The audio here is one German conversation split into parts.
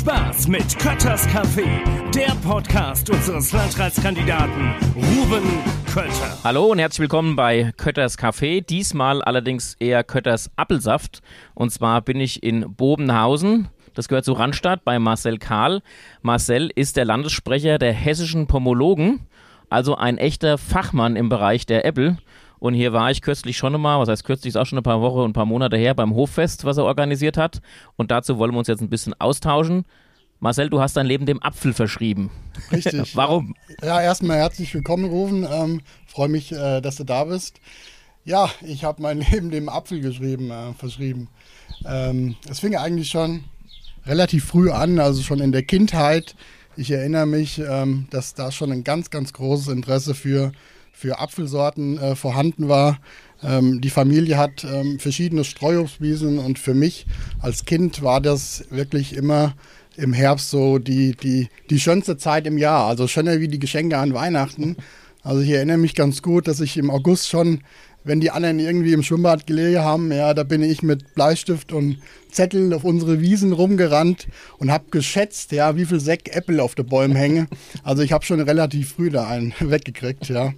Spaß mit Kötters Café, der Podcast unseres Landratskandidaten Ruben Kötter. Hallo und herzlich willkommen bei Kötters Café. Diesmal allerdings eher Kötters Appelsaft. Und zwar bin ich in Bobenhausen. Das gehört zu Randstadt bei Marcel Kahl. Marcel ist der Landessprecher der hessischen Pomologen, also ein echter Fachmann im Bereich der Äppel. Und hier war ich kürzlich schon mal, was heißt kürzlich, ist auch schon ein paar Wochen und ein paar Monate her, beim Hoffest, was er organisiert hat. Und dazu wollen wir uns jetzt ein bisschen austauschen. Marcel, du hast dein Leben dem Apfel verschrieben. Richtig. Warum? Ja, erstmal herzlich willkommen, Rufen. Ähm, Freue mich, äh, dass du da bist. Ja, ich habe mein Leben dem Apfel geschrieben, äh, verschrieben. Ähm, es fing eigentlich schon relativ früh an, also schon in der Kindheit. Ich erinnere mich, ähm, dass da schon ein ganz, ganz großes Interesse für für Apfelsorten äh, vorhanden war. Ähm, die Familie hat ähm, verschiedene Streuobstwiesen und für mich als Kind war das wirklich immer im Herbst so die, die, die schönste Zeit im Jahr. Also schöner wie die Geschenke an Weihnachten. Also ich erinnere mich ganz gut, dass ich im August schon wenn die anderen irgendwie im Schwimmbad gelegen haben, ja, da bin ich mit Bleistift und Zettel auf unsere Wiesen rumgerannt und habe geschätzt, ja, wie viel Säck Äpfel auf den Bäumen hängen. Also ich habe schon relativ früh da einen weggekriegt, ja.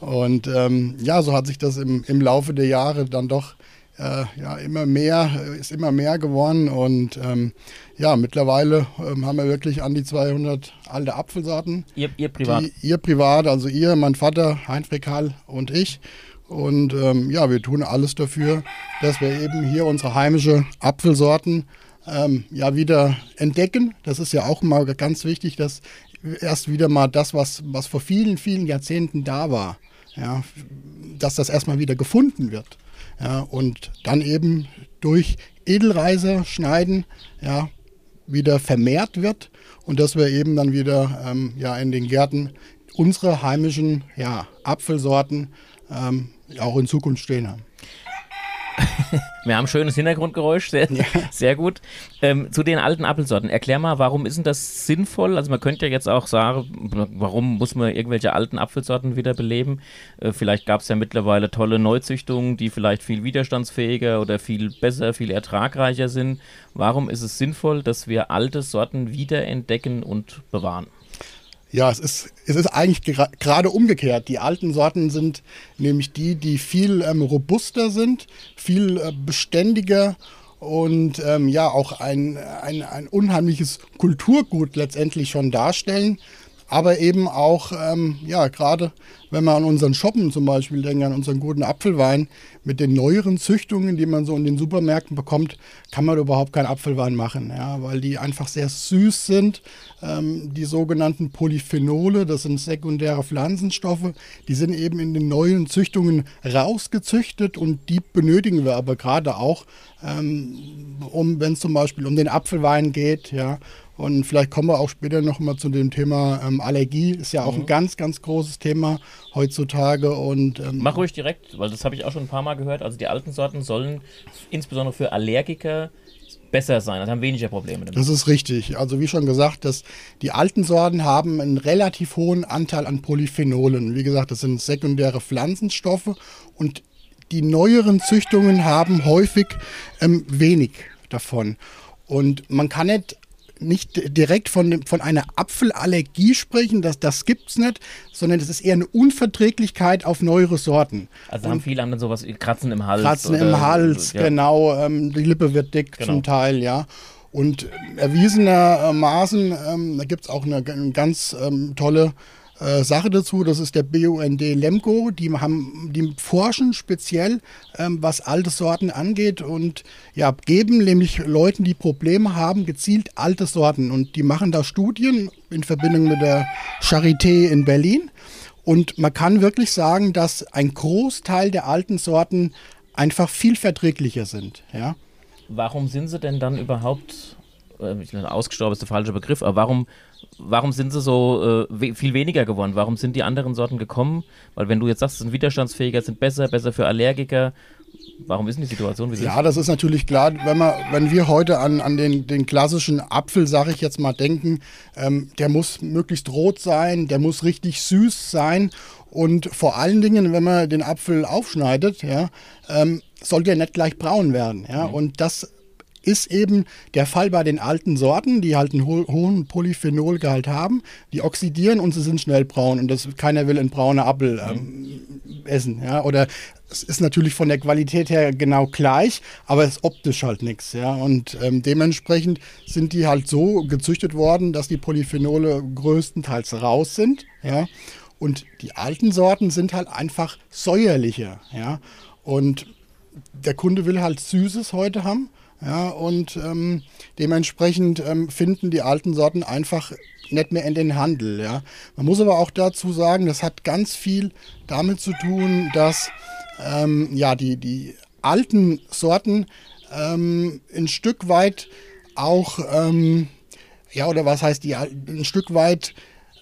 Und ähm, ja, so hat sich das im, im Laufe der Jahre dann doch äh, ja, immer mehr, ist immer mehr geworden und ähm, ja, mittlerweile ähm, haben wir wirklich an die 200 alte Apfelsorten. Ihr, ihr privat? Die, ihr privat, also ihr, mein Vater, Heinz Rekal und ich. Und ähm, ja, wir tun alles dafür, dass wir eben hier unsere heimische Apfelsorten ähm, ja wieder entdecken. Das ist ja auch mal ganz wichtig, dass erst wieder mal das, was, was vor vielen, vielen Jahrzehnten da war, ja, dass das erstmal wieder gefunden wird. Ja, und dann eben durch Edelreiser schneiden, ja, wieder vermehrt wird und dass wir eben dann wieder ähm, ja, in den Gärten unsere heimischen ja, Apfelsorten ähm, auch in Zukunft stehen haben. Wir haben schönes Hintergrundgeräusch, sehr, ja. sehr gut. Ähm, zu den alten Apfelsorten, erklär mal, warum ist denn das sinnvoll? Also man könnte ja jetzt auch sagen, warum muss man irgendwelche alten Apfelsorten wiederbeleben? Äh, vielleicht gab es ja mittlerweile tolle Neuzüchtungen, die vielleicht viel widerstandsfähiger oder viel besser, viel ertragreicher sind. Warum ist es sinnvoll, dass wir alte Sorten wiederentdecken und bewahren? Ja, es ist, es ist eigentlich gerade umgekehrt. Die alten Sorten sind nämlich die, die viel ähm, robuster sind, viel äh, beständiger und ähm, ja auch ein, ein, ein unheimliches Kulturgut letztendlich schon darstellen aber eben auch, ähm, ja, gerade wenn man an unseren Shoppen zum Beispiel denkt, an unseren guten Apfelwein, mit den neueren Züchtungen, die man so in den Supermärkten bekommt, kann man überhaupt keinen Apfelwein machen, ja, weil die einfach sehr süß sind. Ähm, die sogenannten Polyphenole, das sind sekundäre Pflanzenstoffe, die sind eben in den neuen Züchtungen rausgezüchtet und die benötigen wir aber gerade auch, ähm, um, wenn es zum Beispiel um den Apfelwein geht, ja, und vielleicht kommen wir auch später noch mal zu dem Thema ähm, Allergie. Ist ja auch mhm. ein ganz, ganz großes Thema heutzutage. Und, ähm, Mach ruhig direkt, weil das habe ich auch schon ein paar Mal gehört. Also die alten Sorten sollen insbesondere für Allergiker besser sein, also haben weniger Probleme damit. Das ist richtig. Also wie schon gesagt, dass die alten Sorten haben einen relativ hohen Anteil an Polyphenolen. Wie gesagt, das sind sekundäre Pflanzenstoffe und die neueren Züchtungen haben häufig ähm, wenig davon. Und man kann nicht nicht direkt von, von einer Apfelallergie sprechen, das, das gibt es nicht, sondern es ist eher eine Unverträglichkeit auf neuere Sorten. Also haben viele haben dann sowas wie Kratzen im Hals. Kratzen oder, im Hals, ja. genau. Ähm, die Lippe wird dick genau. zum Teil, ja. Und erwiesenermaßen, ähm, da gibt es auch eine, eine ganz ähm, tolle äh, Sache dazu. Das ist der BUND Lemgo. Die, haben, die forschen speziell, ähm, was alte Sorten angeht und ja, geben nämlich Leuten, die Probleme haben, gezielt alte Sorten. Und die machen da Studien in Verbindung mit der Charité in Berlin. Und man kann wirklich sagen, dass ein Großteil der alten Sorten einfach viel verträglicher sind. Ja? Warum sind sie denn dann überhaupt, ausgestorben ist der falsche Begriff, aber warum warum sind sie so äh, viel weniger geworden? Warum sind die anderen Sorten gekommen? Weil wenn du jetzt sagst, sie sind widerstandsfähiger, sind besser, besser für Allergiker, warum ist denn die Situation wie Ja, das ist natürlich klar, wenn, man, wenn wir heute an, an den, den klassischen Apfel, sage ich jetzt mal, denken, ähm, der muss möglichst rot sein, der muss richtig süß sein und vor allen Dingen, wenn man den Apfel aufschneidet, ja, ähm, soll der nicht gleich braun werden. Ja? Mhm. Und das ist eben der Fall bei den alten Sorten, die halt einen ho hohen Polyphenolgehalt haben. Die oxidieren und sie sind schnell braun und das, keiner will einen braunen Apfel ähm, essen. Ja? Oder es ist natürlich von der Qualität her genau gleich, aber es ist optisch halt nichts. Ja? Und ähm, dementsprechend sind die halt so gezüchtet worden, dass die Polyphenole größtenteils raus sind. Ja? Und die alten Sorten sind halt einfach säuerlicher. Ja? Und der Kunde will halt Süßes heute haben. Ja, und ähm, dementsprechend ähm, finden die alten Sorten einfach nicht mehr in den Handel. Ja. Man muss aber auch dazu sagen, das hat ganz viel damit zu tun, dass ähm, ja, die, die alten Sorten ähm, ein Stück weit auch, ähm, ja, oder was heißt die, ein Stück weit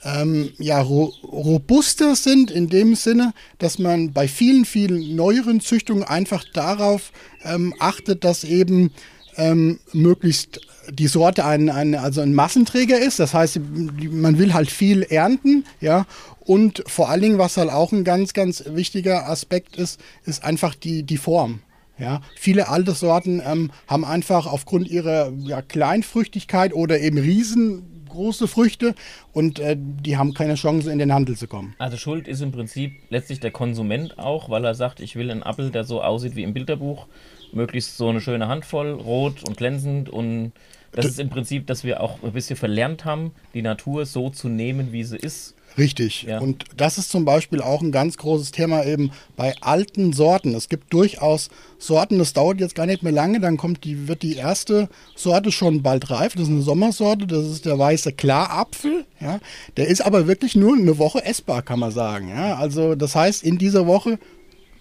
ähm, ja, ro robuster sind in dem Sinne, dass man bei vielen, vielen neueren Züchtungen einfach darauf ähm, achtet, dass eben ähm, möglichst die Sorte ein, ein, also ein Massenträger ist. Das heißt, man will halt viel ernten, ja. Und vor allen Dingen, was halt auch ein ganz, ganz wichtiger Aspekt ist, ist einfach die, die Form. Ja, viele alte Sorten ähm, haben einfach aufgrund ihrer ja, Kleinfrüchtigkeit oder eben riesengroße Früchte und äh, die haben keine Chance in den Handel zu kommen. Also Schuld ist im Prinzip letztlich der Konsument auch, weil er sagt, ich will einen Apfel, der so aussieht wie im Bilderbuch möglichst so eine schöne Handvoll, rot und glänzend und das ist im Prinzip, dass wir auch ein bisschen verlernt haben, die Natur so zu nehmen, wie sie ist. Richtig. Ja. Und das ist zum Beispiel auch ein ganz großes Thema eben bei alten Sorten. Es gibt durchaus Sorten, das dauert jetzt gar nicht mehr lange, dann kommt die, wird die erste Sorte schon bald reif. Das ist eine Sommersorte, das ist der weiße Klarapfel. Ja. Der ist aber wirklich nur eine Woche essbar, kann man sagen. Ja. Also das heißt, in dieser Woche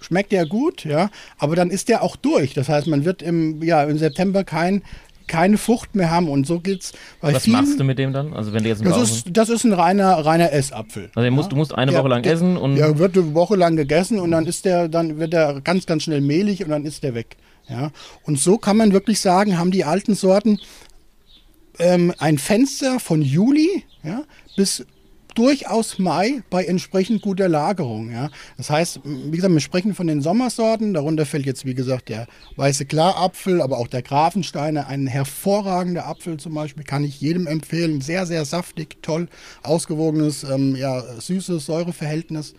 schmeckt der gut, ja, aber dann ist der auch durch. Das heißt, man wird im, ja, im September kein keine Frucht mehr haben und so geht's. Was vielen, machst du mit dem dann? Also wenn du jetzt das ist, das ist ein reiner, reiner Essapfel. Also musst, ja? du musst eine der, Woche lang der, essen und. Der wird eine Woche lang gegessen und dann ist der, dann wird der ganz, ganz schnell mehlig und dann ist der weg. Ja? Und so kann man wirklich sagen, haben die alten Sorten ähm, ein Fenster von Juli ja, bis durchaus Mai bei entsprechend guter Lagerung. Ja. Das heißt, wie gesagt, wir sprechen von den Sommersorten. Darunter fällt jetzt, wie gesagt, der weiße Klarapfel, aber auch der Grafensteiner. Ein hervorragender Apfel zum Beispiel kann ich jedem empfehlen. Sehr, sehr saftig, toll, ausgewogenes, ähm, ja, süßes Säureverhältnis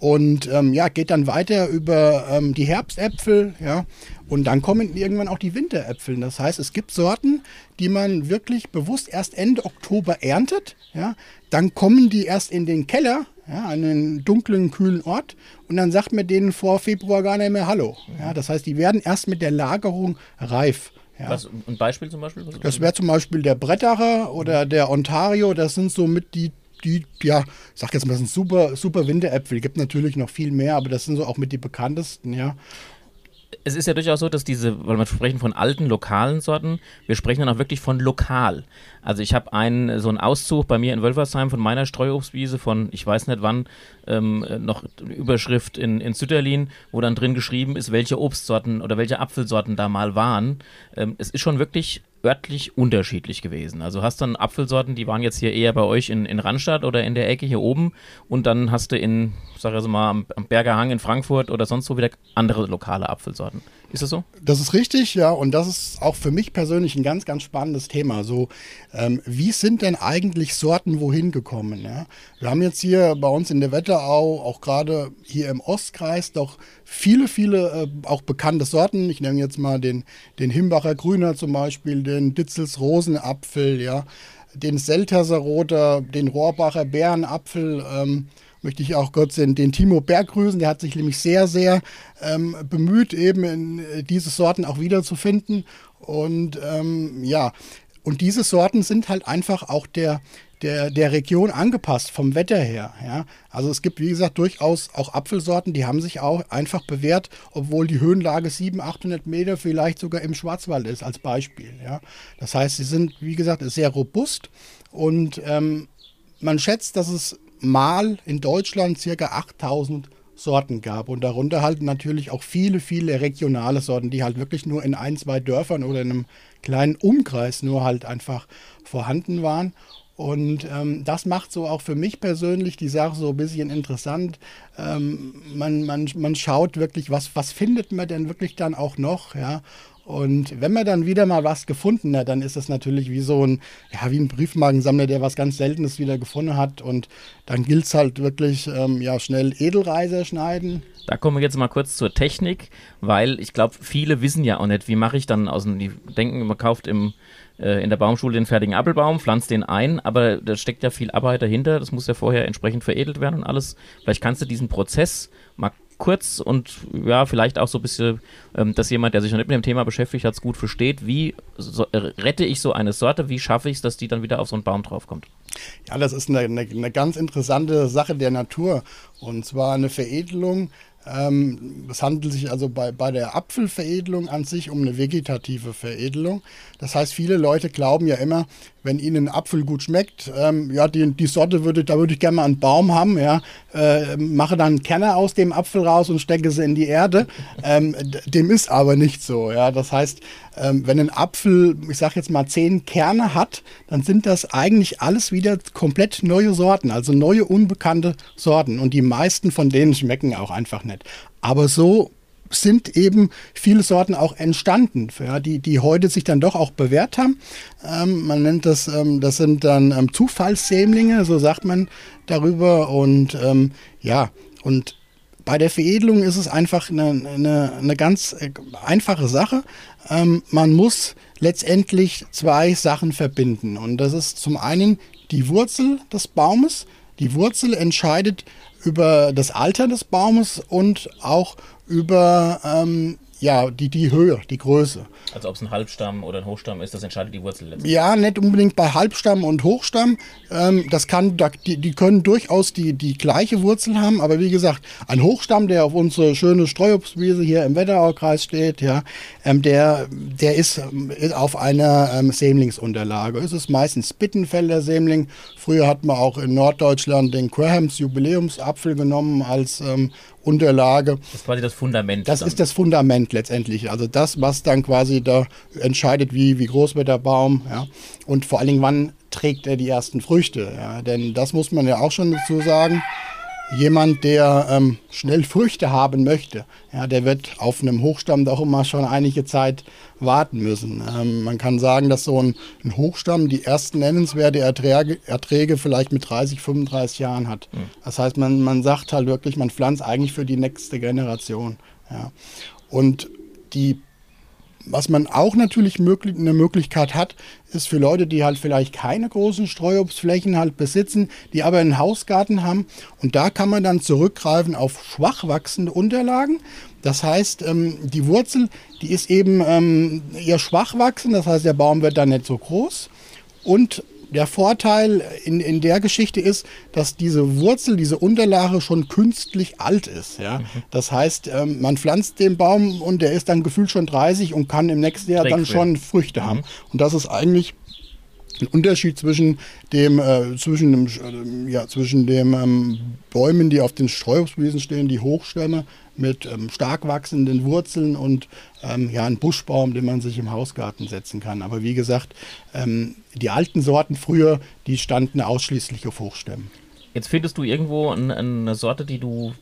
und ähm, ja, geht dann weiter über ähm, die Herbstäpfel, ja, und dann kommen irgendwann auch die Winteräpfel. Das heißt, es gibt Sorten, die man wirklich bewusst erst Ende Oktober erntet, ja, dann kommen die erst in den Keller, ja, an einen dunklen, kühlen Ort und dann sagt man denen vor Februar gar nicht mehr Hallo. Ja, das heißt, die werden erst mit der Lagerung reif. Ja. Was, ein Beispiel zum Beispiel? das wäre zum Beispiel der Brettacher oder der Ontario. Das sind somit die die, ja, ich sag jetzt mal, das sind super, super Winteräpfel. Gibt natürlich noch viel mehr, aber das sind so auch mit die bekanntesten, ja es ist ja durchaus so, dass diese, weil wir sprechen von alten lokalen Sorten, wir sprechen dann auch wirklich von lokal. Also ich habe einen so einen Auszug bei mir in Wölfersheim von meiner Streuobstwiese von, ich weiß nicht wann, ähm, noch eine Überschrift in, in Sütterlin, wo dann drin geschrieben ist, welche Obstsorten oder welche Apfelsorten da mal waren. Ähm, es ist schon wirklich örtlich unterschiedlich gewesen. Also hast du dann Apfelsorten, die waren jetzt hier eher bei euch in, in Randstadt oder in der Ecke hier oben und dann hast du in, sag ich mal, am, am Berger Hang in Frankfurt oder sonst wo wieder andere lokale Apfelsorten. Ist das so? Das ist richtig, ja. Und das ist auch für mich persönlich ein ganz, ganz spannendes Thema. So, ähm, wie sind denn eigentlich Sorten wohin gekommen? Ja? Wir haben jetzt hier bei uns in der Wetterau, auch gerade hier im Ostkreis, doch viele, viele äh, auch bekannte Sorten. Ich nenne jetzt mal den, den Himbacher Grüner zum Beispiel, den Ditzels Rosenapfel, ja, den Selterser Roter, den Rohrbacher Bärenapfel. Ähm, möchte ich auch kurz den, den Timo Berg grüßen. Der hat sich nämlich sehr, sehr ähm, bemüht, eben in, äh, diese Sorten auch wiederzufinden. Und ähm, ja, und diese Sorten sind halt einfach auch der, der, der Region angepasst, vom Wetter her. Ja? Also es gibt, wie gesagt, durchaus auch Apfelsorten, die haben sich auch einfach bewährt, obwohl die Höhenlage 700, 800 Meter vielleicht sogar im Schwarzwald ist, als Beispiel. Ja? Das heißt, sie sind, wie gesagt, sehr robust und ähm, man schätzt, dass es mal in Deutschland circa 8000 Sorten gab. Und darunter halt natürlich auch viele, viele regionale Sorten, die halt wirklich nur in ein, zwei Dörfern oder in einem kleinen Umkreis nur halt einfach vorhanden waren. Und ähm, das macht so auch für mich persönlich die Sache so ein bisschen interessant. Ähm, man, man, man schaut wirklich, was, was findet man denn wirklich dann auch noch, ja. Und wenn man dann wieder mal was gefunden hat, dann ist das natürlich wie so ein, ja, wie ein Briefmarkensammler, der was ganz Seltenes wieder gefunden hat. Und dann gilt es halt wirklich, ähm, ja, schnell Edelreiser schneiden. Da kommen wir jetzt mal kurz zur Technik, weil ich glaube, viele wissen ja auch nicht, wie mache ich dann aus dem, die denken, man kauft im, äh, in der Baumschule den fertigen Apfelbaum, pflanzt den ein, aber da steckt ja viel Arbeit dahinter, das muss ja vorher entsprechend veredelt werden und alles. Vielleicht kannst du diesen Prozess mal kurz und ja, vielleicht auch so ein bisschen, ähm, dass jemand, der sich noch nicht mit dem Thema beschäftigt hat, es gut versteht. Wie so, äh, rette ich so eine Sorte? Wie schaffe ich es, dass die dann wieder auf so einen Baum draufkommt? Ja, das ist eine, eine, eine ganz interessante Sache der Natur. Und zwar eine Veredelung ähm, es handelt sich also bei, bei der Apfelveredelung an sich um eine vegetative Veredelung. Das heißt, viele Leute glauben ja immer, wenn ihnen ein Apfel gut schmeckt, ähm, ja, die, die Sorte würde, da würde ich gerne mal einen Baum haben, ja, äh, mache dann Kerne aus dem Apfel raus und stecke sie in die Erde. Ähm, dem ist aber nicht so, ja. Das heißt, ähm, wenn ein Apfel, ich sage jetzt mal zehn Kerne hat, dann sind das eigentlich alles wieder komplett neue Sorten, also neue unbekannte Sorten und die meisten von denen schmecken auch einfach nicht. Aber so sind eben viele Sorten auch entstanden, ja, die, die heute sich dann doch auch bewährt haben. Ähm, man nennt das, ähm, das sind dann ähm, Zufallssämlinge, so sagt man darüber. Und ähm, ja, und bei der Veredelung ist es einfach eine, eine, eine ganz äh, einfache Sache. Ähm, man muss letztendlich zwei Sachen verbinden. Und das ist zum einen die Wurzel des Baumes. Die Wurzel entscheidet über das Alter des Baumes und auch über ähm, ja, die, die Höhe, die Größe. Also ob es ein Halbstamm oder ein Hochstamm ist, das entscheidet die Wurzel letztendlich. Ja, nicht unbedingt bei Halbstamm und Hochstamm. Ähm, das kann, die, die können durchaus die, die gleiche Wurzel haben, aber wie gesagt, ein Hochstamm, der auf unsere schöne Streuobstwiese hier im Wetteraukreis steht, ja, ähm, der, der ist, ist auf einer ähm, Sämlingsunterlage. Es ist meistens Bittenfelder Sämling. Früher hat man auch in Norddeutschland den Grahams Jubiläumsapfel genommen als ähm, Unterlage. Das ist quasi das Fundament. Das dann. ist das Fundament letztendlich. Also das, was dann quasi da entscheidet, wie, wie groß wird der Baum. Ja. Und vor allen Dingen, wann trägt er die ersten Früchte. Ja. Denn das muss man ja auch schon dazu sagen jemand, der ähm, schnell Früchte haben möchte, ja, der wird auf einem Hochstamm doch immer schon einige Zeit warten müssen. Ähm, man kann sagen, dass so ein, ein, Hochstamm die ersten nennenswerte Erträge, Erträge vielleicht mit 30, 35 Jahren hat. Mhm. Das heißt, man, man sagt halt wirklich, man pflanzt eigentlich für die nächste Generation. Ja. Und die was man auch natürlich möglich, eine Möglichkeit hat, ist für Leute, die halt vielleicht keine großen Streuobstflächen halt besitzen, die aber einen Hausgarten haben. Und da kann man dann zurückgreifen auf schwach wachsende Unterlagen. Das heißt, ähm, die Wurzel, die ist eben ähm, eher schwach wachsend, das heißt, der Baum wird dann nicht so groß. Und der Vorteil in, in der Geschichte ist, dass diese Wurzel, diese Unterlage schon künstlich alt ist. Ja? Mhm. Das heißt, ähm, man pflanzt den Baum und der ist dann gefühlt schon 30 und kann im nächsten Jahr dann schon Früchte mhm. haben. Und das ist eigentlich ein Unterschied zwischen dem, äh, zwischen dem, äh, ja, zwischen dem ähm, Bäumen, die auf den Streuobstwiesen stehen, die Hochstämme mit ähm, stark wachsenden Wurzeln und ähm, ja, ein Buschbaum, den man sich im Hausgarten setzen kann. Aber wie gesagt, ähm, die alten Sorten früher, die standen ausschließlich auf Hochstämmen. Jetzt findest du irgendwo eine, eine Sorte, die du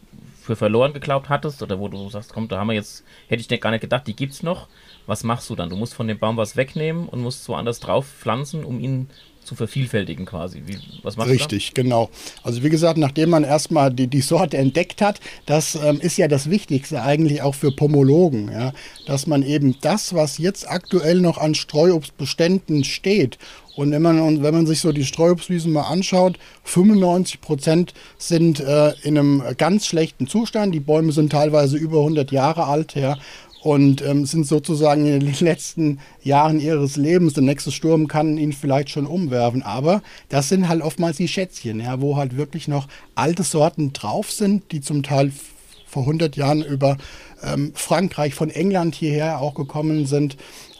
für verloren geglaubt hattest oder wo du sagst, komm, da haben wir jetzt, hätte ich gar nicht gedacht, die gibt es noch. Was machst du dann? Du musst von dem Baum was wegnehmen und musst woanders drauf pflanzen, um ihn zu vervielfältigen quasi. Wie, was machst Richtig, du genau. Also wie gesagt, nachdem man erstmal die, die Sorte entdeckt hat, das ähm, ist ja das Wichtigste eigentlich auch für Pomologen, ja, dass man eben das, was jetzt aktuell noch an Streuobstbeständen steht und wenn man, wenn man sich so die Streuobstwiesen mal anschaut, 95 Prozent sind äh, in einem ganz schlechten Zustand. Die Bäume sind teilweise über 100 Jahre alt. Ja und ähm, sind sozusagen in den letzten Jahren ihres Lebens. Der nächste Sturm kann ihn vielleicht schon umwerfen, aber das sind halt oftmals die Schätzchen, ja, wo halt wirklich noch alte Sorten drauf sind, die zum Teil vor 100 Jahren über ähm, Frankreich, von England hierher auch gekommen sind.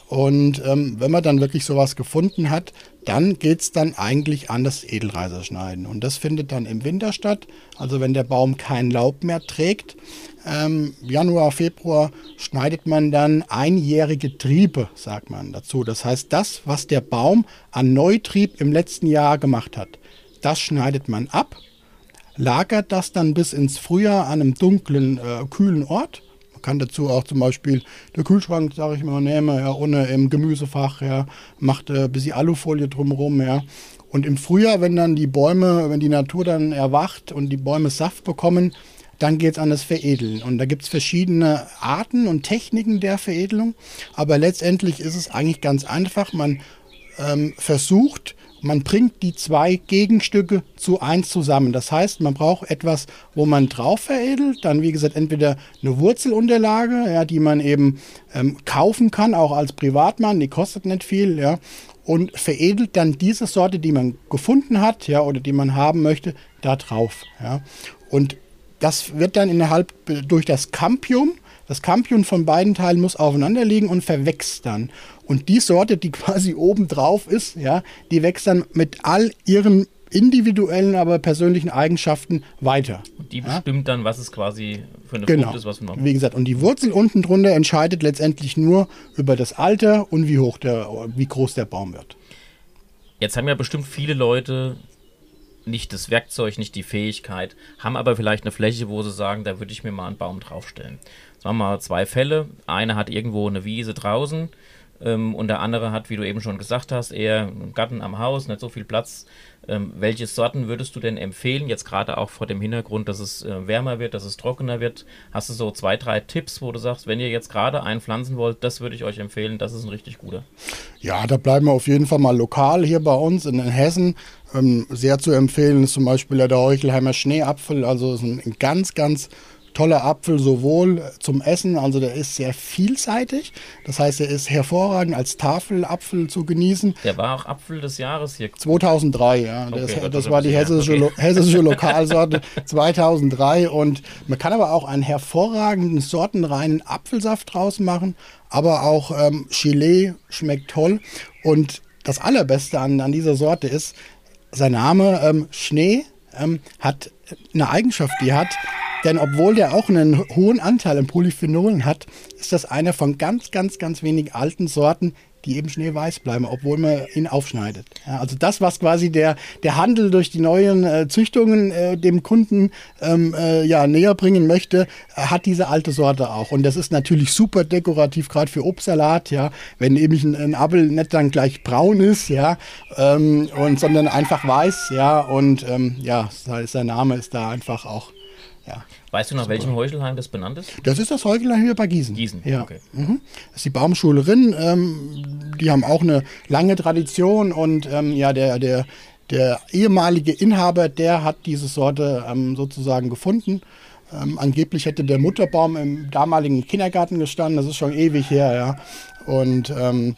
Und ähm, wenn man dann wirklich sowas gefunden hat, dann geht es dann eigentlich an das Edelreiserschneiden. Und das findet dann im Winter statt. Also wenn der Baum kein Laub mehr trägt, ähm, Januar, Februar schneidet man dann einjährige Triebe, sagt man dazu. Das heißt, das, was der Baum an Neutrieb im letzten Jahr gemacht hat, das schneidet man ab, lagert das dann bis ins Frühjahr an einem dunklen, äh, kühlen Ort Kann dazu auch zum Beispiel den Kühlschrank, sage ich mal, nehmen, ja, ohne im Gemüsefach, ja, macht äh, ein bisschen Alufolie drumherum, ja. Und im Frühjahr, wenn dann die Bäume, wenn die Natur dann erwacht und die Bäume Saft bekommen, dann geht es an das Veredeln. Und da gibt es verschiedene Arten und Techniken der Veredelung. Aber letztendlich ist es eigentlich ganz einfach. Man ähm, versucht, man bringt die zwei Gegenstücke zu eins zusammen. Das heißt, man braucht etwas, wo man drauf veredelt. Dann, wie gesagt, entweder eine Wurzelunterlage, ja, die man eben ähm, kaufen kann, auch als Privatmann. Die kostet nicht viel, ja. Und veredelt dann diese Sorte, die man gefunden hat, ja, oder die man haben möchte, da drauf. Ja. Und das wird dann innerhalb durch das Campium, das Campium von beiden Teilen muss aufeinander liegen und verwächst dann. Und die Sorte, die quasi oben drauf ist, ja, die wächst dann mit all ihren individuellen, aber persönlichen Eigenschaften weiter. Und die bestimmt ja? dann, was es quasi für eine genau. Frucht ist, was man macht. Wie gesagt, und die Wurzel unten drunter entscheidet letztendlich nur über das Alter und wie hoch der, wie groß der Baum wird. Jetzt haben ja bestimmt viele Leute nicht das Werkzeug, nicht die Fähigkeit, haben aber vielleicht eine Fläche, wo sie sagen, da würde ich mir mal einen Baum draufstellen. Sagen wir mal zwei Fälle. Einer hat irgendwo eine Wiese draußen ähm, und der andere hat, wie du eben schon gesagt hast, eher einen Garten am Haus, nicht so viel Platz. Ähm, welche Sorten würdest du denn empfehlen, jetzt gerade auch vor dem Hintergrund, dass es äh, wärmer wird, dass es trockener wird? Hast du so zwei, drei Tipps, wo du sagst, wenn ihr jetzt gerade einen pflanzen wollt, das würde ich euch empfehlen, das ist ein richtig guter? Ja, da bleiben wir auf jeden Fall mal lokal hier bei uns in Hessen. Ähm, sehr zu empfehlen ist zum Beispiel der Heuchelheimer Schneeapfel, also ist ein ganz, ganz toller Apfel sowohl zum Essen, also der ist sehr vielseitig. Das heißt, er ist hervorragend als Tafelapfel zu genießen. Der war auch Apfel des Jahres hier. 2003, ja. Okay, das, das, das war die hessische, okay. hessische Lokalsorte 2003. Und man kann aber auch einen hervorragenden sortenreinen Apfelsaft draus machen. Aber auch ähm, Chile schmeckt toll. Und das Allerbeste an, an dieser Sorte ist, sein Name ähm, Schnee ähm, hat eine Eigenschaft, die hat, denn obwohl der auch einen hohen Anteil an Polyphenolen hat, ist das einer von ganz, ganz, ganz wenig alten Sorten, die eben schneeweiß bleiben, obwohl man ihn aufschneidet. Ja, also das, was quasi der, der Handel durch die neuen äh, Züchtungen äh, dem Kunden ähm, äh, ja, näher bringen möchte, hat diese alte Sorte auch. Und das ist natürlich super dekorativ, gerade für Obstsalat, ja, wenn eben ein, ein Apfel nicht dann gleich braun ist, ja, ähm, und, sondern einfach weiß, ja, und ähm, ja, sein Name ist da einfach auch ja. Weißt du, nach welchem Heuchelheim das benannt ist? Das ist das Heuchelheim hier bei Gießen. Gießen, ja. okay. Mhm. Das ist die Baumschule Rinn. Ähm, die haben auch eine lange Tradition und ähm, ja, der, der, der ehemalige Inhaber, der hat diese Sorte ähm, sozusagen gefunden. Ähm, angeblich hätte der Mutterbaum im damaligen Kindergarten gestanden. Das ist schon ewig her, ja. Und ähm,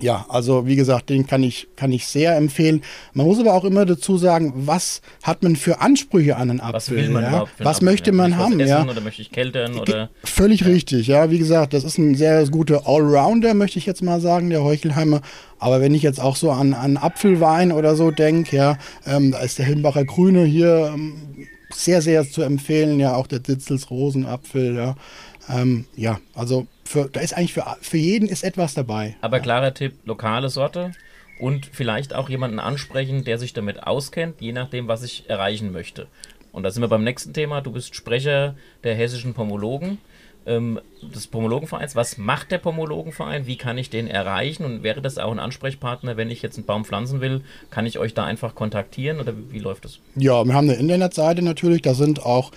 ja, also wie gesagt, den kann ich, kann ich sehr empfehlen. Man muss aber auch immer dazu sagen, was hat man für Ansprüche an einen Apfel? Was will man ja? überhaupt Was Apfel, möchte man haben? ja? Oder möchte ich keltern? Oder? Völlig ja. richtig, ja. Wie gesagt, das ist ein sehr guter Allrounder, möchte ich jetzt mal sagen, der Heuchelheimer. Aber wenn ich jetzt auch so an, an Apfelwein oder so denke, ja, ähm, da ist der Hilmbacher Grüne hier ähm, sehr, sehr zu empfehlen. Ja, auch der Ditzels Rosenapfel, ja. Ähm, ja, also für, da ist eigentlich für, für jeden ist etwas dabei. Aber klarer Tipp, lokale Sorte und vielleicht auch jemanden ansprechen, der sich damit auskennt, je nachdem, was ich erreichen möchte. Und da sind wir beim nächsten Thema. Du bist Sprecher der hessischen Pomologen, ähm, des Pomologenvereins. Was macht der Pomologenverein? Wie kann ich den erreichen? Und wäre das auch ein Ansprechpartner, wenn ich jetzt einen Baum pflanzen will? Kann ich euch da einfach kontaktieren oder wie, wie läuft das? Ja, wir haben eine Internetseite natürlich. Da sind auch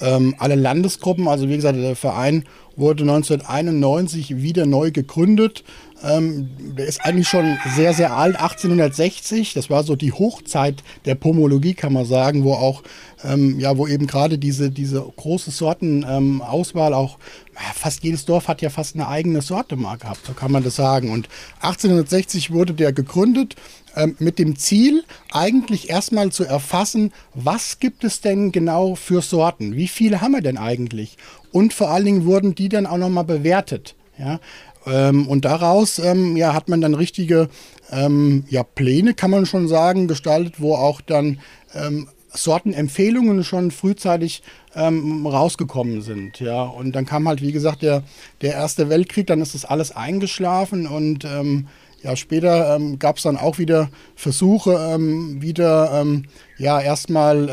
ähm, alle Landesgruppen, also wie gesagt, der Verein wurde 1991 wieder neu gegründet. Ähm, der ist eigentlich schon sehr, sehr alt, 1860. Das war so die Hochzeit der Pomologie, kann man sagen, wo auch, ähm, ja, wo eben gerade diese, diese große Sortenauswahl ähm, auch, fast jedes Dorf hat ja fast eine eigene Sorte mal gehabt, so kann man das sagen. Und 1860 wurde der gegründet ähm, mit dem Ziel, eigentlich erstmal zu erfassen, was gibt es denn genau für Sorten? Wie viele haben wir denn eigentlich? Und vor allen Dingen wurden die dann auch nochmal bewertet. Ja? Ähm, und daraus ähm, ja, hat man dann richtige ähm, ja, Pläne, kann man schon sagen, gestaltet, wo auch dann ähm, Sortenempfehlungen schon frühzeitig ähm, rausgekommen sind. Ja. Und dann kam halt, wie gesagt, der, der Erste Weltkrieg, dann ist das alles eingeschlafen und ähm, ja, später ähm, gab es dann auch wieder Versuche, ähm, wieder ähm, ja erstmal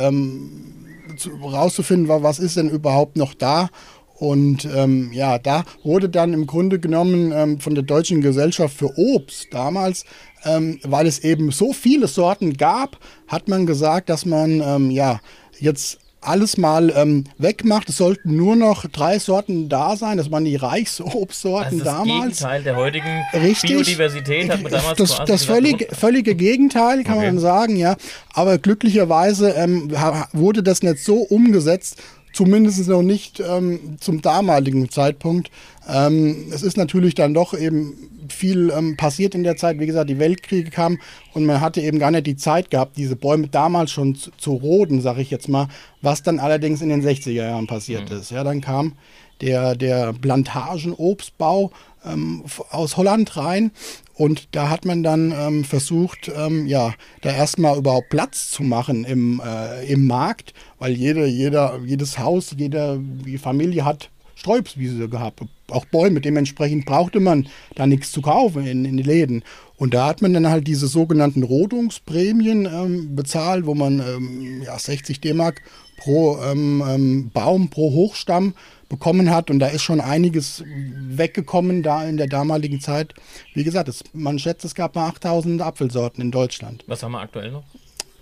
ähm, rauszufinden, was ist denn überhaupt noch da. Und ähm, ja, da wurde dann im Grunde genommen ähm, von der Deutschen Gesellschaft für Obst damals, ähm, weil es eben so viele Sorten gab, hat man gesagt, dass man ähm, ja jetzt alles mal ähm, wegmacht. Es sollten nur noch drei Sorten da sein. Das waren die Reichsobstsorten Also das damals. Gegenteil der heutigen Richtig. Biodiversität hat man damals das, das gesagt, völlige, Gegenteil, kann Okay. man sagen, ja. Aber glücklicherweise ähm, wurde das nicht so umgesetzt, zumindest noch nicht ähm, zum damaligen Zeitpunkt. Ähm, es ist natürlich dann doch eben viel ähm, passiert in der Zeit. Wie gesagt, die Weltkriege kamen und man hatte eben gar nicht die Zeit gehabt, diese Bäume damals schon zu, zu roden, sag ich jetzt mal, was dann allerdings in den 60er Jahren passiert ist. Ja, dann kam der, der Plantagenobstbau ähm, aus Holland rein. Und da hat man dann ähm, versucht, ähm, ja, da erstmal überhaupt Platz zu machen im, äh, im Markt, weil jede, jeder, jedes Haus, jede Familie hat Sträubswiese gehabt, auch Bäume. Dementsprechend brauchte man da nichts zu kaufen in, in die Läden. Und da hat man dann halt diese sogenannten Rodungsprämien ähm, bezahlt, wo man ähm, ja, 60 D-Mark pro ähm, ähm, Baum, pro Hochstamm bekommen hat. Und da ist schon einiges weggekommen da in der damaligen Zeit. Wie gesagt, es, man schätzt, es gab mal 8000 Apfelsorten in Deutschland. Was haben wir aktuell noch?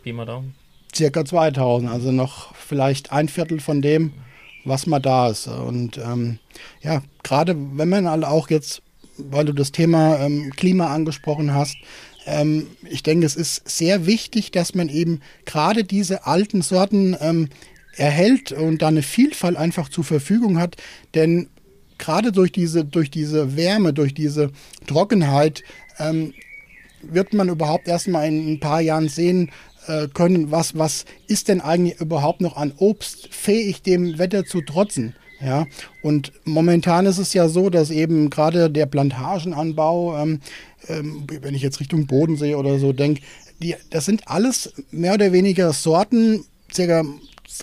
Pi mal Daumen. Circa 2000, also noch vielleicht ein Viertel von dem, was mal da ist. Und ähm, ja, gerade wenn man halt auch jetzt, weil du das Thema ähm, Klima angesprochen hast, ähm, ich denke, es ist sehr wichtig, dass man eben gerade diese alten Sorten ähm, erhält und da eine Vielfalt einfach zur Verfügung hat, denn gerade durch diese, durch diese Wärme, durch diese Trockenheit ähm, wird man überhaupt erstmal in ein paar Jahren sehen äh, können, was, was ist denn eigentlich überhaupt noch an Obst fähig, dem Wetter zu trotzen. Ja, und momentan ist es ja so, dass eben gerade der Plantagenanbau, ähm, ähm, wenn ich jetzt Richtung Bodensee oder so denke, das sind alles mehr oder weniger Sorten, circa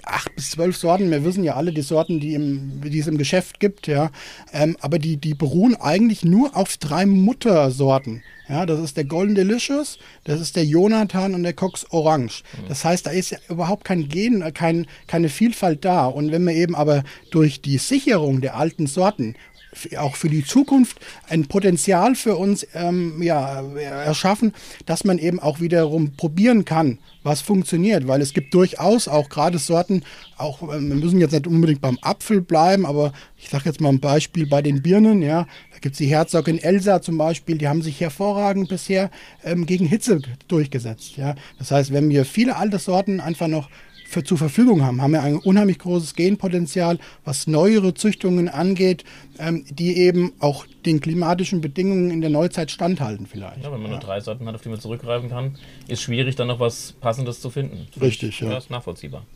acht bis zwölf Sorten. Wir wissen ja alle die Sorten, die, im, die es im Geschäft gibt, ja. Ähm, aber die, die beruhen eigentlich nur auf drei Muttersorten. Ja, das ist der Golden Delicious, das ist der Jonathan und der Cox Orange. Das heißt, da ist ja überhaupt kein Gen, äh, kein, keine Vielfalt da. Und wenn wir eben aber durch die Sicherung der alten Sorten auch für die Zukunft ein Potenzial für uns ähm, ja, erschaffen, dass man eben auch wiederum probieren kann, was funktioniert, weil es gibt durchaus auch gerade Sorten, auch ähm, wir müssen jetzt nicht unbedingt beim Apfel bleiben, aber ich sage jetzt mal ein Beispiel bei den Birnen, ja, da gibt es die Herzogin Elsa zum Beispiel, die haben sich hervorragend bisher ähm, gegen Hitze durchgesetzt, ja. Das heißt, wenn wir viele alte Sorten einfach noch für, zur Verfügung haben, haben wir ein unheimlich großes Genpotenzial, was neuere Züchtungen angeht, ähm, die eben auch den klimatischen Bedingungen in der Neuzeit standhalten vielleicht. Ja, wenn man nur drei Sorten hat, auf die man zurückgreifen kann, ist schwierig, dann noch was Passendes zu finden. Richtig, ja. Ja, ist nachvollziehbar.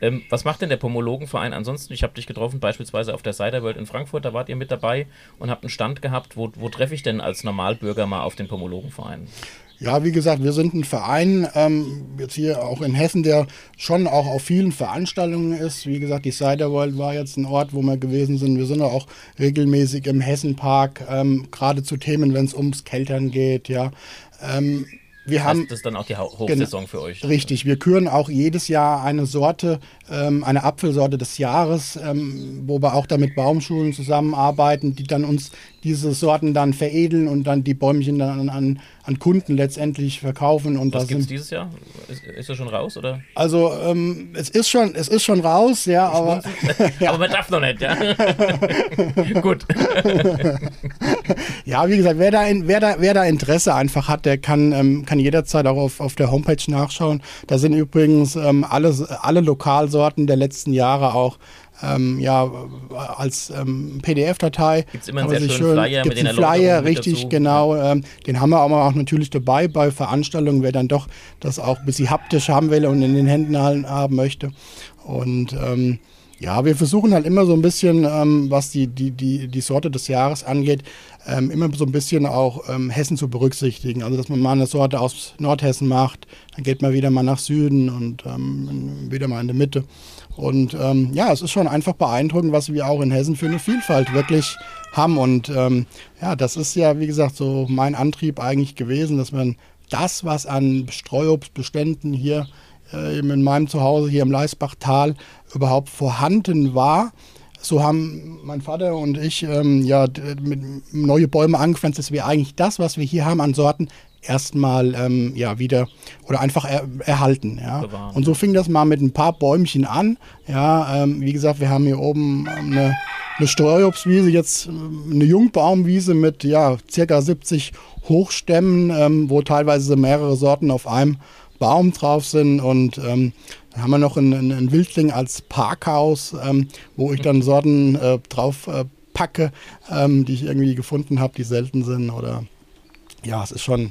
Ähm, was macht denn der Pomologenverein ansonsten? Ich habe dich getroffen, beispielsweise auf der Cider World in Frankfurt, da wart ihr mit dabei und habt einen Stand gehabt. Wo, wo treffe ich denn als Normalbürger mal auf den Pomologenverein? Ja, wie gesagt, wir sind ein Verein, ähm, jetzt hier auch in Hessen, der schon auch auf vielen Veranstaltungen ist. Wie gesagt, die Cider World war jetzt ein Ort, wo wir gewesen sind. Wir sind auch regelmäßig im Hessenpark, ähm, gerade zu Themen, wenn es ums Keltern geht, ja. Ähm, wir haben das ist dann auch die Hau- Hochsaison für euch. Richtig, wir küren auch jedes Jahr eine Sorte, ähm, eine Apfelsorte des Jahres, ähm, wo wir auch da mit Baumschulen zusammenarbeiten, die dann uns diese Sorten dann veredeln und dann die Bäumchen dann an, an Kunden letztendlich verkaufen. Und Was gibt es dieses Jahr? Ist, ist er schon raus? Oder? also ähm, es ist schon, es ist schon raus, ja, aber Aber man darf noch nicht, ja? Gut. Ja, wie gesagt, wer da, in, wer da, wer da Interesse einfach hat, der kann, ähm, kann jederzeit auch auf, auf der Homepage nachschauen. Da sind übrigens ähm, alle, alle Lokalsorten der letzten Jahre auch ähm, ja, als ähm, PDF-Datei. Gibt's immer einen sehr schönen Flyer gibt's mit den Flyer, richtig, dazu. genau. Ähm, den haben wir aber auch natürlich dabei bei Veranstaltungen, wer dann doch das auch ein bisschen haptisch haben will und in den Händen haben möchte. Und ähm, ja, wir versuchen halt immer so ein bisschen, ähm, was die, die, die, die Sorte des Jahres angeht, ähm, immer so ein bisschen auch ähm, Hessen zu berücksichtigen. Also, dass man mal eine Sorte aus Nordhessen macht, dann geht man wieder mal nach Süden und ähm, wieder mal in die Mitte. Und ähm, ja, es ist schon einfach beeindruckend, was wir auch in Hessen für eine Vielfalt wirklich haben. Und ähm, ja, das ist ja, wie gesagt, so mein Antrieb eigentlich gewesen, dass man das, was an Streuobstbeständen hier äh, in meinem Zuhause hier im Leisbachtal überhaupt vorhanden war, so haben mein Vater und ich ähm, ja mit neue Bäume angepflanzt, dass wir eigentlich das, was wir hier haben an Sorten, erstmal ähm, ja wieder oder einfach er, erhalten. Ja. Bewahren. Und so fing das mal mit ein paar Bäumchen an. Ja, ähm, wie gesagt, wir haben hier oben eine, eine Streuobstwiese, jetzt ähm, eine Jungbaumwiese mit ja circa 70 Hochstämmen, ähm, wo teilweise mehrere Sorten auf einem Baum drauf sind und ähm, dann haben wir noch einen, einen Wildling als Parkhaus, ähm, wo ich dann Sorten äh, drauf äh, packe, ähm, die ich irgendwie gefunden habe, die selten sind oder ja, es ist schon,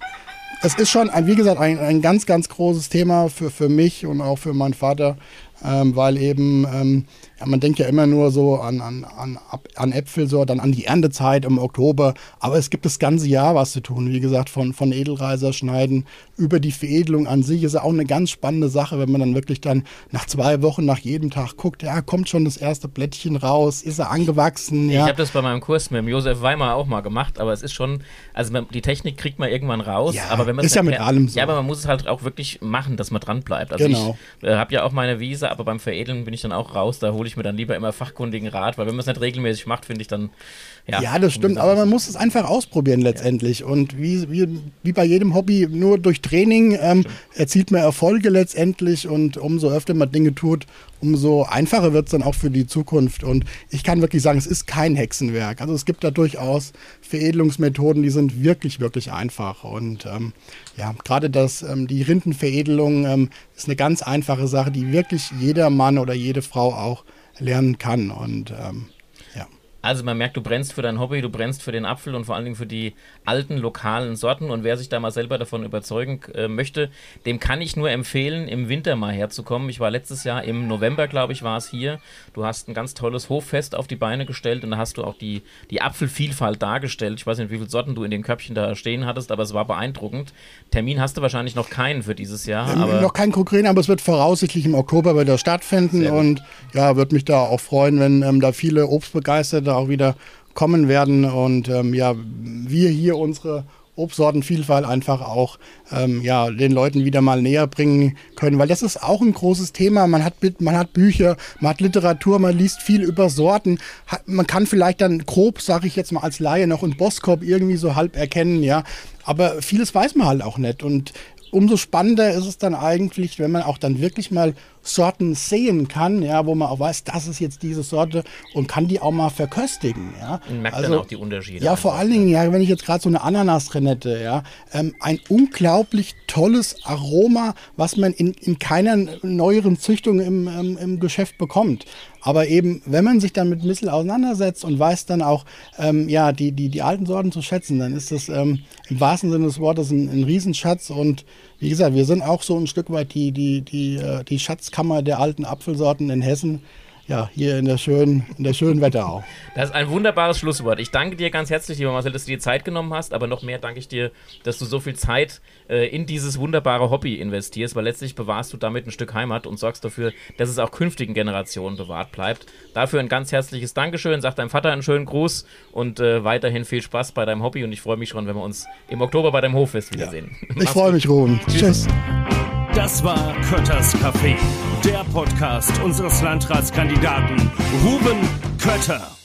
es ist schon, ein, wie gesagt, ein, ein ganz, ganz großes Thema für, für mich und auch für meinen Vater, ähm, weil eben ähm, ja, man denkt ja immer nur so an, an, an, an Äpfel, so dann an die Erntezeit im Oktober. Aber es gibt das ganze Jahr was zu tun. Wie gesagt, von, von Edelreiser schneiden über die Veredelung an sich ist ja auch eine ganz spannende Sache, wenn man dann wirklich dann nach zwei Wochen, nach jedem Tag guckt, ja, kommt schon das erste Blättchen raus, ist er angewachsen. Ja. Ich habe das bei meinem Kurs mit dem Josef Weimar auch mal gemacht, aber es ist schon, also die Technik kriegt man irgendwann raus. Ja, aber wenn man ist ja mit allem so. Ja, aber man muss es halt auch wirklich machen, dass man dran bleibt. Also genau. ich äh, habe ja auch meine Wiese, aber beim Veredeln bin ich dann auch raus, da hole ich mir dann lieber immer fachkundigen Rat, weil wenn man es nicht regelmäßig macht, finde ich dann. Ja, ja das stimmt, aber man muss es einfach ausprobieren letztendlich. Ja. Und wie, wie, wie bei jedem Hobby, nur durch Training ähm, erzielt man Erfolge letztendlich und umso öfter man Dinge tut, umso einfacher wird es dann auch für die Zukunft. Und ich kann wirklich sagen, es ist kein Hexenwerk. Also es gibt da durchaus Veredelungsmethoden, die sind wirklich, wirklich einfach. Und ähm, ja, gerade das, ähm, die Rindenveredelung ähm, ist eine ganz einfache Sache, die wirklich jeder Mann oder jede Frau auch lernen kann. Und ähm, also man merkt, du brennst für dein Hobby, du brennst für den Apfel und vor allen Dingen für die alten lokalen Sorten. Und wer sich da mal selber davon überzeugen äh, möchte, dem kann ich nur empfehlen, im Winter mal herzukommen. Ich war letztes Jahr im November, glaube ich, war es hier. Du hast ein ganz tolles Hoffest auf die Beine gestellt und da hast du auch die, die Apfelvielfalt dargestellt. Ich weiß nicht, wie viele Sorten du in den Köpfchen da stehen hattest, aber es war beeindruckend. Termin hast du wahrscheinlich noch keinen für dieses Jahr. Ähm, noch keinen konkreten, aber es wird voraussichtlich im Oktober wieder stattfinden und ja, würde mich da auch freuen, wenn ähm, da viele Obstbegeisterte Monate auch wieder kommen werden und ähm, ja, wir hier unsere Obstsortenvielfalt einfach auch ähm, ja, den Leuten wieder mal näher bringen können, weil das ist auch ein großes Thema. Man hat, man hat Bücher, man hat Literatur, man liest viel über Sorten. Hat, man kann vielleicht dann grob, sage ich jetzt mal als Laie, noch einen Boskop irgendwie so halb erkennen, ja. Aber vieles weiß man halt auch nicht. Und umso spannender ist es dann eigentlich, wenn man auch dann wirklich mal Sorten sehen kann, ja, wo man auch weiß, das ist jetzt diese Sorte und kann die auch mal verköstigen, ja. Und merkt also, dann auch die Unterschiede. Ja, vor allen Dingen, ja, wenn ich jetzt gerade so eine Ananas drin hätte, ja, ähm, ein unglaublich tolles Aroma, was man in, in keiner neueren Züchtung im, im, im Geschäft bekommt. Aber eben, wenn man sich dann mit Missel auseinandersetzt und weiß dann auch, ähm, ja, die, die, die alten Sorten zu schätzen, dann ist das ähm, im wahrsten Sinne des Wortes ein, ein Riesenschatz und wie gesagt, wir sind auch so ein Stück weit die, die, die, äh, die Schatzkammer der alten Apfelsorten in Hessen ja, hier in der schönen, in der schönen Wetterau. Das ist ein wunderbares Schlusswort. Ich danke dir ganz herzlich, lieber Marcel, dass du dir Zeit genommen hast, aber noch mehr danke ich dir, dass du so viel Zeit äh, in dieses wunderbare Hobby investierst, weil letztlich bewahrst du damit ein Stück Heimat und sorgst dafür, dass es auch künftigen Generationen bewahrt bleibt. Dafür ein ganz herzliches Dankeschön, sag deinem Vater einen schönen Gruß und äh, weiterhin viel Spaß bei deinem Hobby und ich freue mich schon, wenn wir uns im Oktober bei deinem Hoffest wiedersehen. Ja. Ich freue mich, Ruben. Tschüss. Das war Kötters Café, der Podcast unseres Landratskandidaten Ruben Kötter.